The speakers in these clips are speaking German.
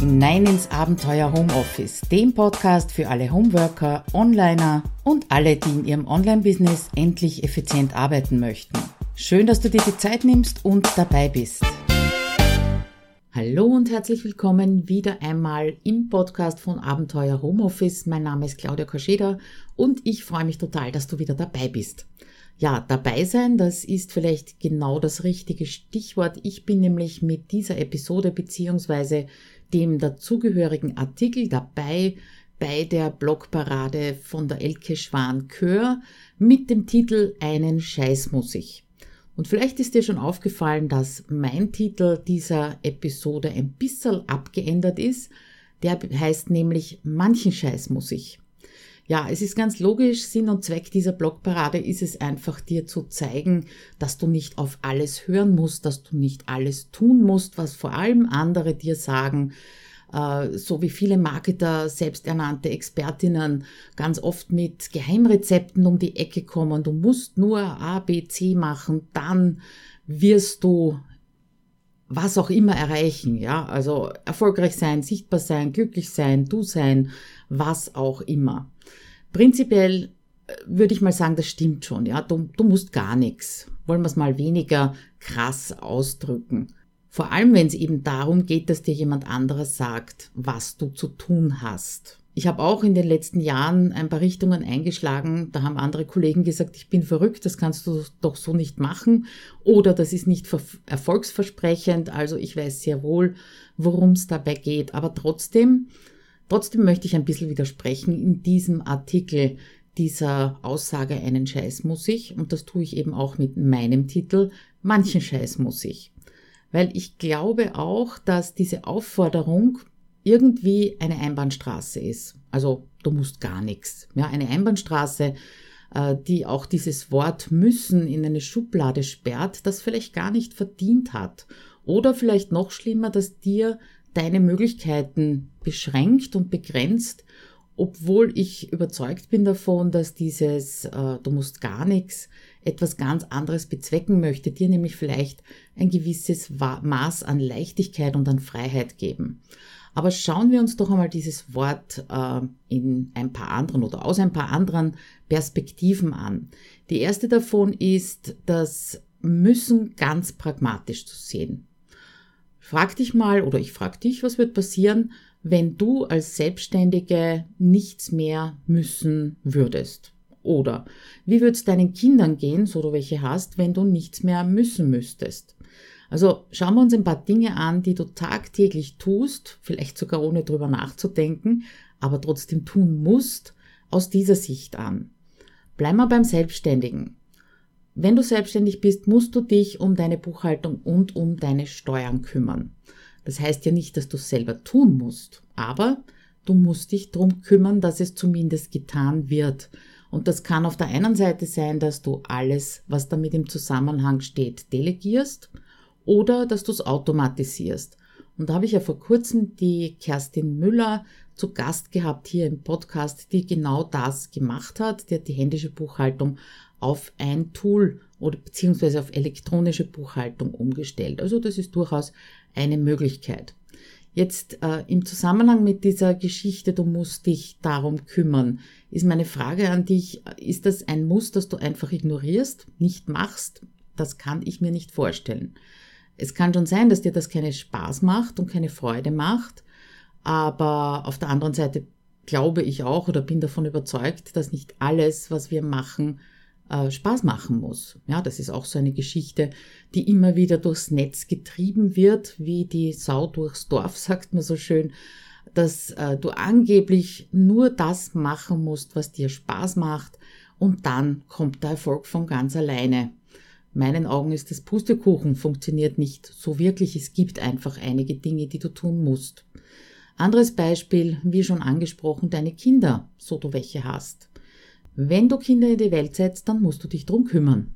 hinein ins Abenteuer Homeoffice, dem Podcast für alle Homeworker, Onliner und alle, die in ihrem Online-Business endlich effizient arbeiten möchten. Schön, dass du dir die Zeit nimmst und dabei bist. Hallo und herzlich willkommen wieder einmal im Podcast von Abenteuer Homeoffice. Mein Name ist Claudia Koscheda und ich freue mich total, dass du wieder dabei bist. Ja, dabei sein, das ist vielleicht genau das richtige Stichwort. Ich bin nämlich mit dieser Episode beziehungsweise dem dazugehörigen Artikel dabei bei der Blogparade von der Elke Schwan-Kör mit dem Titel Einen Scheiß muss ich. Und vielleicht ist dir schon aufgefallen, dass mein Titel dieser Episode ein bisschen abgeändert ist. Der heißt nämlich Manchen Scheiß muss ich. Ja, es ist ganz logisch, Sinn und Zweck dieser Blogparade ist es einfach dir zu zeigen, dass du nicht auf alles hören musst, dass du nicht alles tun musst, was vor allem andere dir sagen, äh, so wie viele Marketer, selbsternannte Expertinnen ganz oft mit Geheimrezepten um die Ecke kommen. Du musst nur A, B, C machen, dann wirst du was auch immer erreichen, ja, also erfolgreich sein, sichtbar sein, glücklich sein, du sein, was auch immer. Prinzipiell äh, würde ich mal sagen, das stimmt schon. Ja, du, du musst gar nichts. Wollen wir es mal weniger krass ausdrücken. Vor allem, wenn es eben darum geht, dass dir jemand anderes sagt, was du zu tun hast. Ich habe auch in den letzten Jahren ein paar Richtungen eingeschlagen. Da haben andere Kollegen gesagt, ich bin verrückt, das kannst du doch so nicht machen. Oder das ist nicht erfolgsversprechend. Also ich weiß sehr wohl, worum es dabei geht. Aber trotzdem Trotzdem möchte ich ein bisschen widersprechen in diesem Artikel dieser Aussage einen Scheiß muss ich und das tue ich eben auch mit meinem Titel manchen Scheiß muss ich. Weil ich glaube auch, dass diese Aufforderung irgendwie eine Einbahnstraße ist. Also du musst gar nichts. Ja, eine Einbahnstraße, äh, die auch dieses Wort müssen in eine Schublade sperrt, das vielleicht gar nicht verdient hat. Oder vielleicht noch schlimmer, dass dir deine Möglichkeiten beschränkt und begrenzt, obwohl ich überzeugt bin davon, dass dieses äh, du musst gar nichts etwas ganz anderes bezwecken möchte, dir nämlich vielleicht ein gewisses Maß an Leichtigkeit und an Freiheit geben. Aber schauen wir uns doch einmal dieses Wort äh, in ein paar anderen oder aus ein paar anderen Perspektiven an. Die erste davon ist, das müssen ganz pragmatisch zu sehen. Frag dich mal oder ich frag dich, was wird passieren, wenn du als Selbstständige nichts mehr müssen würdest? Oder wie würde es deinen Kindern gehen, so du welche hast, wenn du nichts mehr müssen müsstest? Also schauen wir uns ein paar Dinge an, die du tagtäglich tust, vielleicht sogar ohne drüber nachzudenken, aber trotzdem tun musst, aus dieser Sicht an. Bleib mal beim Selbstständigen. Wenn du selbstständig bist, musst du dich um deine Buchhaltung und um deine Steuern kümmern. Das heißt ja nicht, dass du es selber tun musst, aber du musst dich darum kümmern, dass es zumindest getan wird. Und das kann auf der einen Seite sein, dass du alles, was damit im Zusammenhang steht, delegierst oder dass du es automatisierst. Und da habe ich ja vor kurzem die Kerstin Müller zu Gast gehabt hier im Podcast, die genau das gemacht hat. Die hat die händische Buchhaltung auf ein Tool oder beziehungsweise auf elektronische Buchhaltung umgestellt. Also das ist durchaus eine Möglichkeit. Jetzt äh, im Zusammenhang mit dieser Geschichte, du musst dich darum kümmern, ist meine Frage an dich, ist das ein Muss, das du einfach ignorierst, nicht machst? Das kann ich mir nicht vorstellen. Es kann schon sein, dass dir das keinen Spaß macht und keine Freude macht, aber auf der anderen Seite glaube ich auch oder bin davon überzeugt, dass nicht alles, was wir machen, äh, Spaß machen muss. Ja, das ist auch so eine Geschichte, die immer wieder durchs Netz getrieben wird, wie die Sau durchs Dorf, sagt man so schön, dass äh, du angeblich nur das machen musst, was dir Spaß macht und dann kommt der Erfolg von ganz alleine. Meinen Augen ist das Pustekuchen, funktioniert nicht so wirklich. Es gibt einfach einige Dinge, die du tun musst. Anderes Beispiel, wie schon angesprochen, deine Kinder, so du welche hast. Wenn du Kinder in die Welt setzt, dann musst du dich drum kümmern.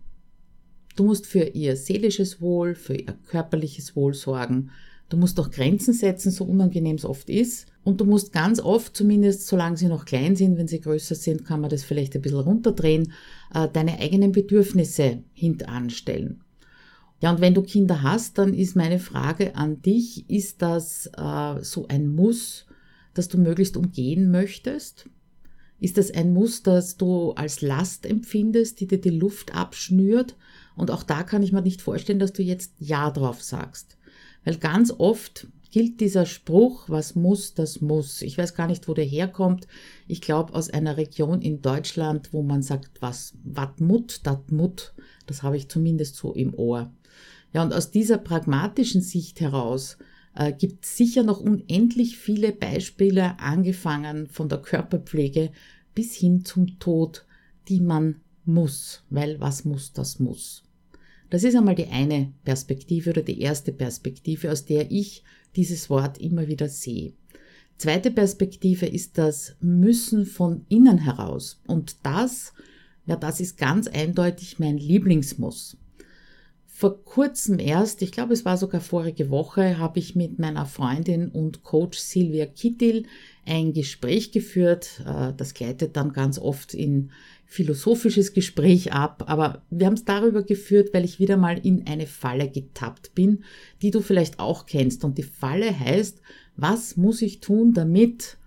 Du musst für ihr seelisches Wohl, für ihr körperliches Wohl sorgen. Du musst auch Grenzen setzen, so unangenehm es oft ist. Und du musst ganz oft, zumindest solange sie noch klein sind, wenn sie größer sind, kann man das vielleicht ein bisschen runterdrehen, äh, deine eigenen Bedürfnisse hintanstellen. Ja, und wenn du Kinder hast, dann ist meine Frage an dich, ist das äh, so ein Muss, das du möglichst umgehen möchtest? Ist das ein Muss, das du als Last empfindest, die dir die Luft abschnürt? Und auch da kann ich mir nicht vorstellen, dass du jetzt Ja drauf sagst. Weil ganz oft gilt dieser Spruch, was muss, das muss. Ich weiß gar nicht, wo der herkommt. Ich glaube aus einer Region in Deutschland, wo man sagt, was, wat mut, dat mut. Das habe ich zumindest so im Ohr. Ja, und aus dieser pragmatischen Sicht heraus äh, gibt es sicher noch unendlich viele Beispiele, angefangen von der Körperpflege bis hin zum Tod, die man muss, weil was muss, das muss. Das ist einmal die eine Perspektive oder die erste Perspektive, aus der ich dieses Wort immer wieder sehe. Zweite Perspektive ist das Müssen von innen heraus. Und das, ja, das ist ganz eindeutig mein Lieblingsmuss. Vor kurzem erst, ich glaube es war sogar vorige Woche, habe ich mit meiner Freundin und Coach Silvia Kittil ein Gespräch geführt. Äh, das gleitet dann ganz oft in philosophisches Gespräch ab, aber wir haben es darüber geführt, weil ich wieder mal in eine Falle getappt bin, die du vielleicht auch kennst. Und die Falle heißt, was muss ich tun, damit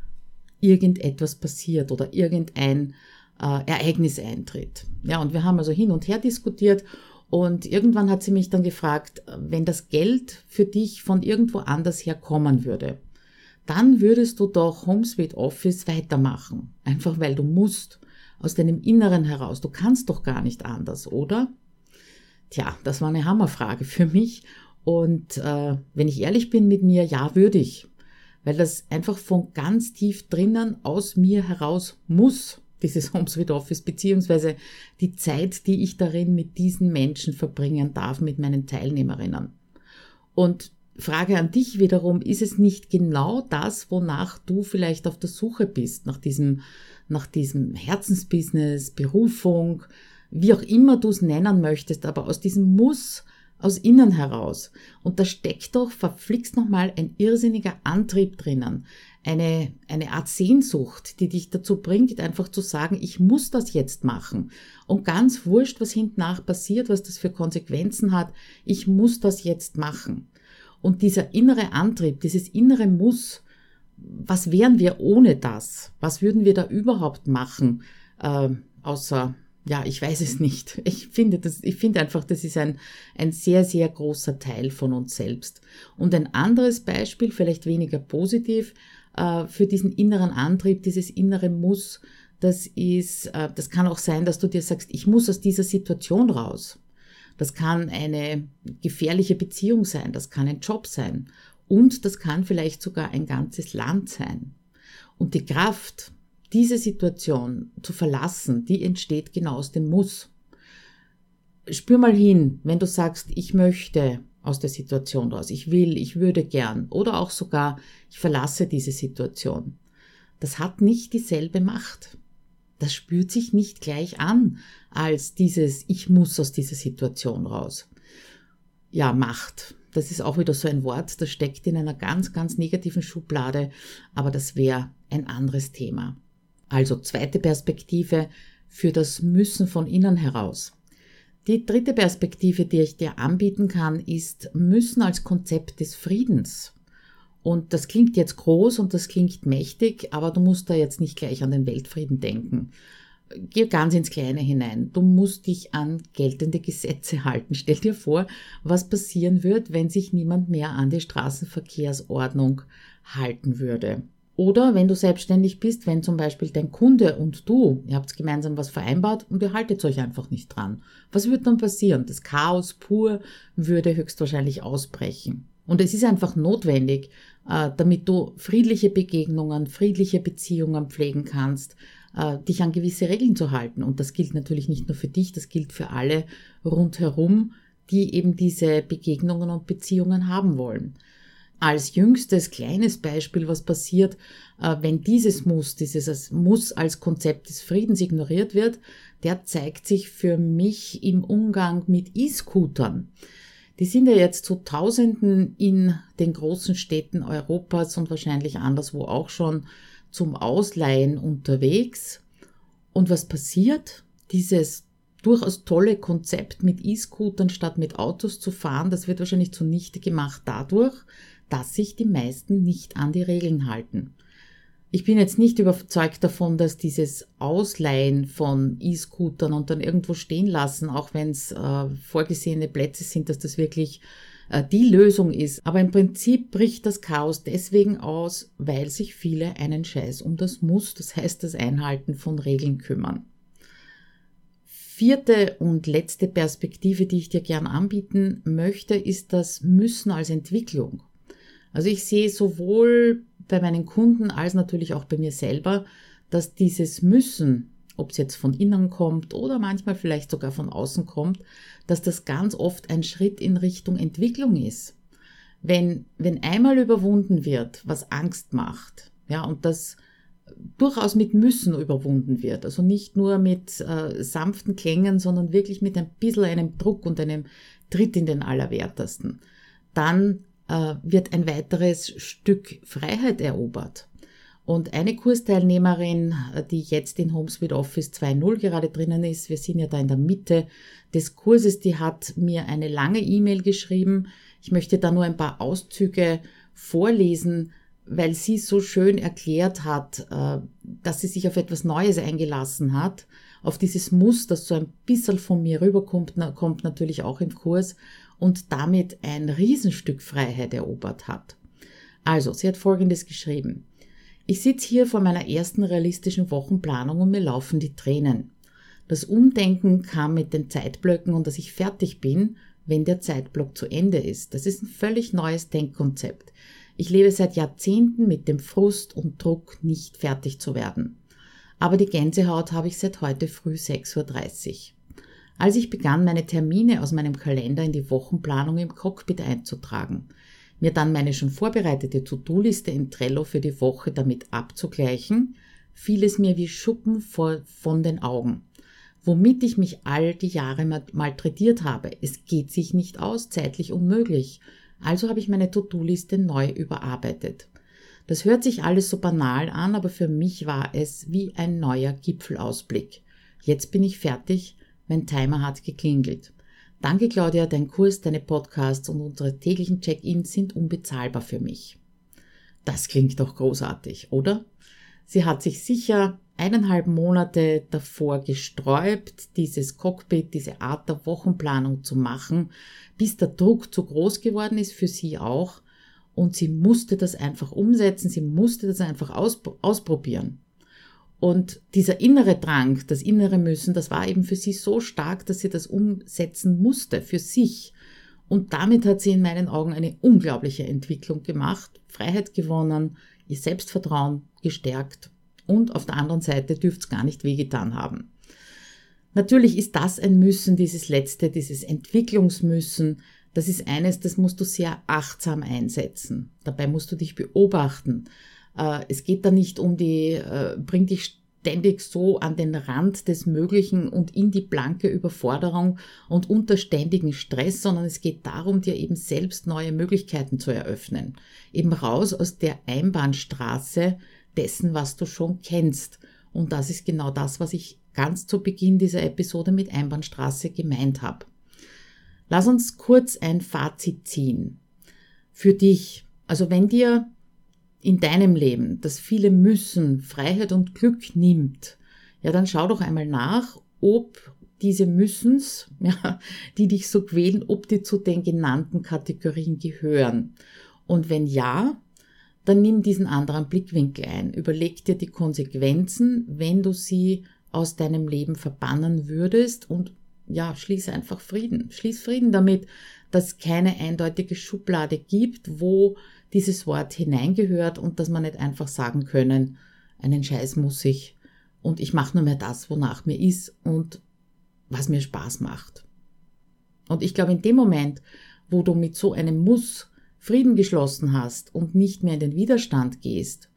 irgendetwas passiert oder irgendein äh, Ereignis eintritt. Ja, und wir haben also hin und her diskutiert und irgendwann hat sie mich dann gefragt, wenn das Geld für dich von irgendwo anders her kommen würde, dann würdest du doch HomeSuite Office weitermachen. Einfach weil du musst aus deinem Inneren heraus. Du kannst doch gar nicht anders, oder? Tja, das war eine Hammerfrage für mich. Und äh, wenn ich ehrlich bin mit mir, ja, würde ich. Weil das einfach von ganz tief drinnen aus mir heraus muss, dieses HomeSuite Office, beziehungsweise die Zeit, die ich darin mit diesen Menschen verbringen darf, mit meinen Teilnehmerinnen. Und Frage an dich wiederum, ist es nicht genau das, wonach du vielleicht auf der Suche bist, nach diesem nach diesem Herzensbusiness, Berufung, wie auch immer du es nennen möchtest, aber aus diesem Muss aus innen heraus. Und da steckt doch verflixt nochmal ein irrsinniger Antrieb drinnen. Eine, eine Art Sehnsucht, die dich dazu bringt, einfach zu sagen, ich muss das jetzt machen. Und ganz wurscht, was hinten nach passiert, was das für Konsequenzen hat, ich muss das jetzt machen. Und dieser innere Antrieb, dieses innere Muss, was wären wir ohne das? Was würden wir da überhaupt machen? Äh, außer, ja, ich weiß es nicht. Ich finde das, ich finde einfach, das ist ein, ein sehr, sehr großer Teil von uns selbst. Und ein anderes Beispiel, vielleicht weniger positiv, äh, für diesen inneren Antrieb, dieses innere Muss, das ist, äh, das kann auch sein, dass du dir sagst, ich muss aus dieser Situation raus. Das kann eine gefährliche Beziehung sein, das kann ein Job sein und das kann vielleicht sogar ein ganzes Land sein. Und die Kraft, diese Situation zu verlassen, die entsteht genau aus dem Muss. Spür mal hin, wenn du sagst, ich möchte aus der Situation raus, ich will, ich würde gern oder auch sogar, ich verlasse diese Situation. Das hat nicht dieselbe Macht. Das spürt sich nicht gleich an als dieses, ich muss aus dieser Situation raus. Ja, Macht das ist auch wieder so ein Wort, das steckt in einer ganz, ganz negativen Schublade, aber das wäre ein anderes Thema. Also zweite Perspektive für das Müssen von innen heraus. Die dritte Perspektive, die ich dir anbieten kann, ist Müssen als Konzept des Friedens. Und das klingt jetzt groß und das klingt mächtig, aber du musst da jetzt nicht gleich an den Weltfrieden denken geh ganz ins Kleine hinein. Du musst dich an geltende Gesetze halten. Stell dir vor, was passieren wird, wenn sich niemand mehr an die Straßenverkehrsordnung halten würde. Oder wenn du selbstständig bist, wenn zum Beispiel dein Kunde und du, ihr habt gemeinsam was vereinbart und ihr haltet euch einfach nicht dran. Was wird dann passieren? Das Chaos pur würde höchstwahrscheinlich ausbrechen. Und es ist einfach notwendig, äh, damit du friedliche Begegnungen, friedliche Beziehungen pflegen kannst, äh, dich an gewisse Regeln zu halten. Und das gilt natürlich nicht nur für dich, das gilt für alle rundherum, die eben diese Begegnungen und Beziehungen haben wollen. Als jüngstes kleines Beispiel, was passiert, äh, wenn dieses Muss, dieses Muss als Konzept des Friedens ignoriert wird, der zeigt sich für mich im Umgang mit E-Scootern. Die sind ja jetzt zu Tausenden in den großen Städten Europas und wahrscheinlich anderswo auch schon zum Ausleihen unterwegs. Und was passiert? Dieses durchaus tolle Konzept mit E-Scootern statt mit Autos zu fahren, das wird wahrscheinlich zunichte gemacht dadurch, dass sich die meisten nicht an die Regeln halten. Ich bin jetzt nicht überzeugt davon, dass dieses Ausleihen von E-Scootern und dann irgendwo stehen lassen, auch wenn es äh, vorgesehene Plätze sind, dass das wirklich äh, die Lösung ist. Aber im Prinzip bricht das Chaos deswegen aus, weil sich viele einen Scheiß um das Muss, das heißt das Einhalten von Regeln kümmern. Vierte und letzte Perspektive, die ich dir gern anbieten möchte, ist das Müssen als Entwicklung. Also ich sehe sowohl bei meinen Kunden als natürlich auch bei mir selber, dass dieses Müssen, ob es jetzt von innen kommt oder manchmal vielleicht sogar von außen kommt, dass das ganz oft ein Schritt in Richtung Entwicklung ist. Wenn, wenn einmal überwunden wird, was Angst macht, ja, und das durchaus mit Müssen überwunden wird, also nicht nur mit äh, sanften Klängen, sondern wirklich mit ein bisschen einem Druck und einem Tritt in den Allerwertesten, dann äh, wird ein weiteres Stück Freiheit erobert. Und eine Kursteilnehmerin, äh, die jetzt in HomeSuite Office 2.0 gerade drinnen ist, wir sind ja da in der Mitte des Kurses, die hat mir eine lange E-Mail geschrieben. Ich möchte da nur ein paar Auszüge vorlesen, weil sie so schön erklärt hat, äh, dass sie sich auf etwas Neues eingelassen hat. Auf dieses Muss, das so ein bisschen von mir rüberkommt, kommt natürlich auch im Kurs und damit ein Riesenstück Freiheit erobert hat. Also, sie hat Folgendes geschrieben. Ich sitze hier vor meiner ersten realistischen Wochenplanung und mir laufen die Tränen. Das Umdenken kam mit den Zeitblöcken und dass ich fertig bin, wenn der Zeitblock zu Ende ist. Das ist ein völlig neues Denkkonzept. Ich lebe seit Jahrzehnten mit dem Frust und Druck, nicht fertig zu werden. Aber die Gänsehaut habe ich seit heute früh 6.30 Uhr. Als ich begann, meine Termine aus meinem Kalender in die Wochenplanung im Cockpit einzutragen, mir dann meine schon vorbereitete To-Do-Liste in Trello für die Woche damit abzugleichen, fiel es mir wie Schuppen vor, von den Augen. Womit ich mich all die Jahre malträtiert habe. Es geht sich nicht aus, zeitlich unmöglich. Also habe ich meine To-Do-Liste neu überarbeitet. Das hört sich alles so banal an, aber für mich war es wie ein neuer Gipfelausblick. Jetzt bin ich fertig mein Timer hat geklingelt. Danke, Claudia, dein Kurs, deine Podcasts und unsere täglichen Check-ins sind unbezahlbar für mich. Das klingt doch großartig, oder? Sie hat sich sicher eineinhalb Monate davor gesträubt, dieses Cockpit, diese Art der Wochenplanung zu machen, bis der Druck zu groß geworden ist für sie auch. Und sie musste das einfach umsetzen, sie musste das einfach ausprobieren. Und dieser innere Drang, das innere Müssen, das war eben für sie so stark, dass sie das umsetzen musste für sich. Und damit hat sie in meinen Augen eine unglaubliche Entwicklung gemacht, Freiheit gewonnen, ihr Selbstvertrauen gestärkt und auf der anderen Seite dürfte es gar nicht wehgetan haben. Natürlich ist das ein Müssen, dieses letzte, dieses Entwicklungsmüssen, das ist eines, das musst du sehr achtsam einsetzen. Dabei musst du dich beobachten. Äh, es geht da nicht um die, äh, bring dich ständig so an den Rand des Möglichen und in die blanke Überforderung und unter ständigen Stress, sondern es geht darum, dir eben selbst neue Möglichkeiten zu eröffnen. Eben raus aus der Einbahnstraße dessen, was du schon kennst. Und das ist genau das, was ich ganz zu Beginn dieser Episode mit Einbahnstraße gemeint habe. Lass uns kurz ein Fazit ziehen. Für dich. Also wenn dir in deinem Leben, das viele müssen, Freiheit und Glück nimmt, ja, dann schau doch einmal nach, ob diese Müssens, ja, die dich so quälen, ob die zu den genannten Kategorien gehören. Und wenn ja, dann nimm diesen anderen Blickwinkel ein. Überleg dir die Konsequenzen, wenn du sie aus deinem Leben verbannen würdest und ja, schließ einfach Frieden. Schließ Frieden damit, dass es keine eindeutige Schublade gibt, wo dieses Wort hineingehört und dass man nicht einfach sagen können, einen Scheiß muss ich und ich mache nur mehr das, wonach mir ist und was mir Spaß macht. Und ich glaube, in dem Moment, wo du mit so einem Muss Frieden geschlossen hast und nicht mehr in den Widerstand gehst,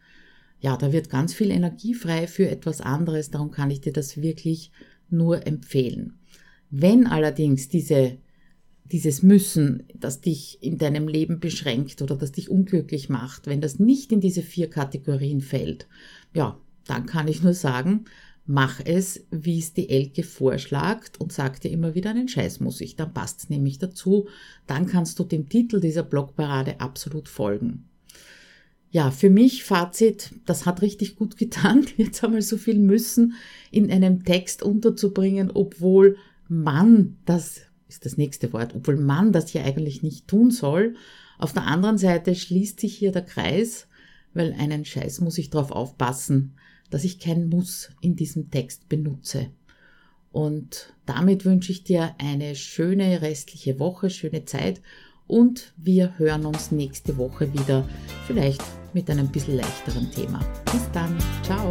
ja, da wird ganz viel Energie frei für etwas anderes, darum kann ich dir das wirklich nur empfehlen. Wenn allerdings diese dieses Müssen, das dich in deinem Leben beschränkt oder das dich unglücklich macht, wenn das nicht in diese vier Kategorien fällt, ja, dann kann ich nur sagen, mach es, wie es die Elke vorschlagt und sag dir immer wieder einen Scheiß muss ich, dann passt es nämlich dazu, dann kannst du dem Titel dieser Blogparade absolut folgen. Ja, für mich Fazit, das hat richtig gut getan, jetzt einmal so viel müssen in einem Text unterzubringen, obwohl man, das ist das nächste Wort, obwohl man das ja eigentlich nicht tun soll. Auf der anderen Seite schließt sich hier der Kreis, weil einen Scheiß muss ich darauf aufpassen, dass ich kein Muss in diesem Text benutze. Und damit wünsche ich dir eine schöne restliche Woche, schöne Zeit und wir hören uns nächste Woche wieder, vielleicht mit einem bisschen leichteren Thema. Bis dann, ciao!